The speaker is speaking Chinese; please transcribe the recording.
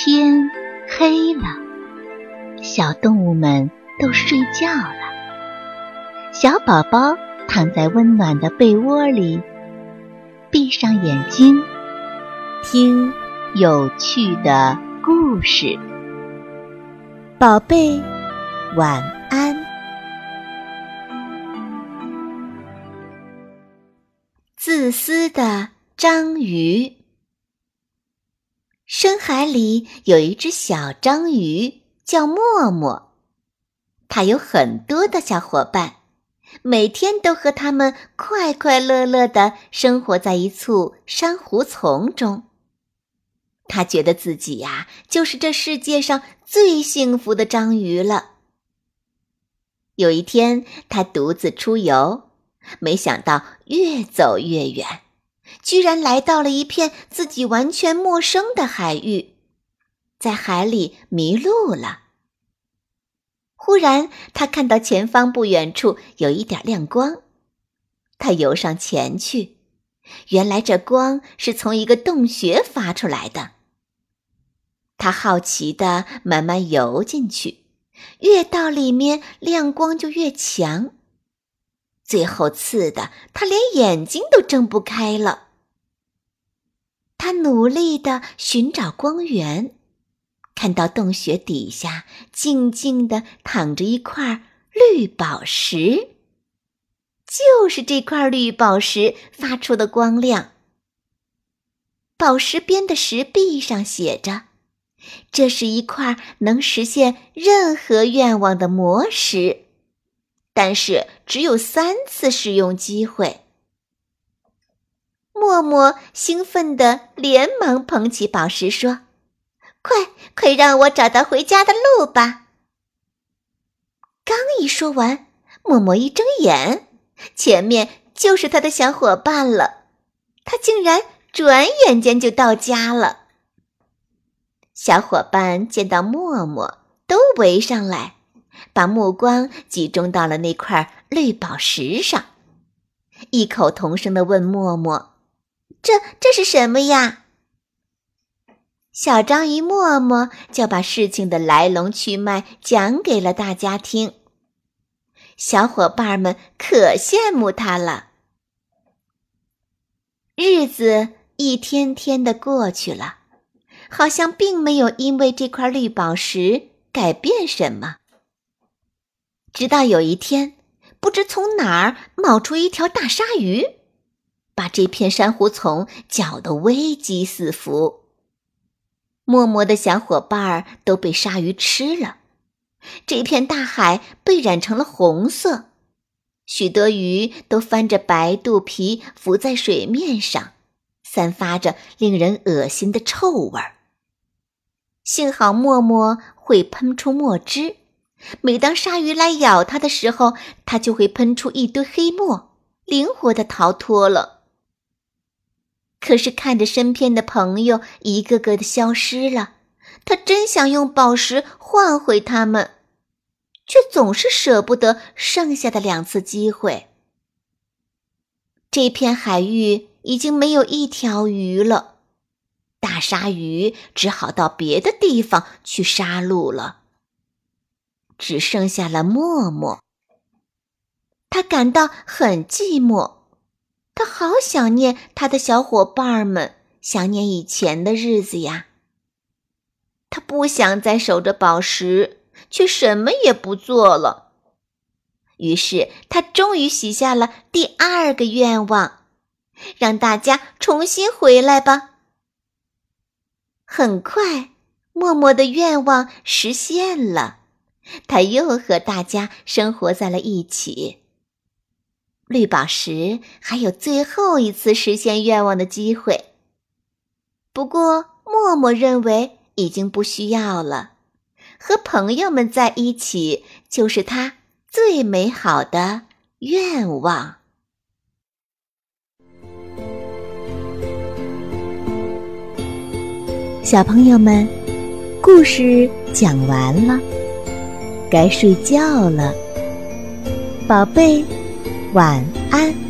天黑了，小动物们都睡觉了。小宝宝躺在温暖的被窝里，闭上眼睛，听有趣的故事。宝贝，晚安。自私的章鱼。深海里有一只小章鱼，叫默默。它有很多的小伙伴，每天都和他们快快乐乐的生活在一簇珊瑚丛中。他觉得自己呀，就是这世界上最幸福的章鱼了。有一天，他独自出游，没想到越走越远。居然来到了一片自己完全陌生的海域，在海里迷路了。忽然，他看到前方不远处有一点亮光，他游上前去。原来这光是从一个洞穴发出来的。他好奇的慢慢游进去，越到里面亮光就越强，最后刺的他连眼睛都睁不开了。他努力的寻找光源，看到洞穴底下静静的躺着一块绿宝石，就是这块绿宝石发出的光亮。宝石边的石壁上写着：“这是一块能实现任何愿望的魔石，但是只有三次使用机会。”默默兴奋地连忙捧起宝石说：“快快让我找到回家的路吧！”刚一说完，默默一睁眼，前面就是他的小伙伴了。他竟然转眼间就到家了。小伙伴见到默默，都围上来，把目光集中到了那块绿宝石上，异口同声地问默默。这这是什么呀？小章鱼默默就把事情的来龙去脉讲给了大家听。小伙伴们可羡慕他了。日子一天天的过去了，好像并没有因为这块绿宝石改变什么。直到有一天，不知从哪儿冒出一条大鲨鱼。把这片珊瑚丛搅得危机四伏。默默的小伙伴儿都被鲨鱼吃了，这片大海被染成了红色，许多鱼都翻着白肚皮浮在水面上，散发着令人恶心的臭味儿。幸好默默会喷出墨汁，每当鲨鱼来咬它的时候，它就会喷出一堆黑墨，灵活的逃脱了。可是看着身边的朋友一个个的消失了，他真想用宝石换回他们，却总是舍不得剩下的两次机会。这片海域已经没有一条鱼了，大鲨鱼只好到别的地方去杀戮了。只剩下了默默，他感到很寂寞。他好想念他的小伙伴们，想念以前的日子呀。他不想再守着宝石，却什么也不做了。于是他终于许下了第二个愿望，让大家重新回来吧。很快，默默的愿望实现了，他又和大家生活在了一起。绿宝石还有最后一次实现愿望的机会，不过默默认为已经不需要了。和朋友们在一起就是他最美好的愿望。小朋友们，故事讲完了，该睡觉了，宝贝。晚安。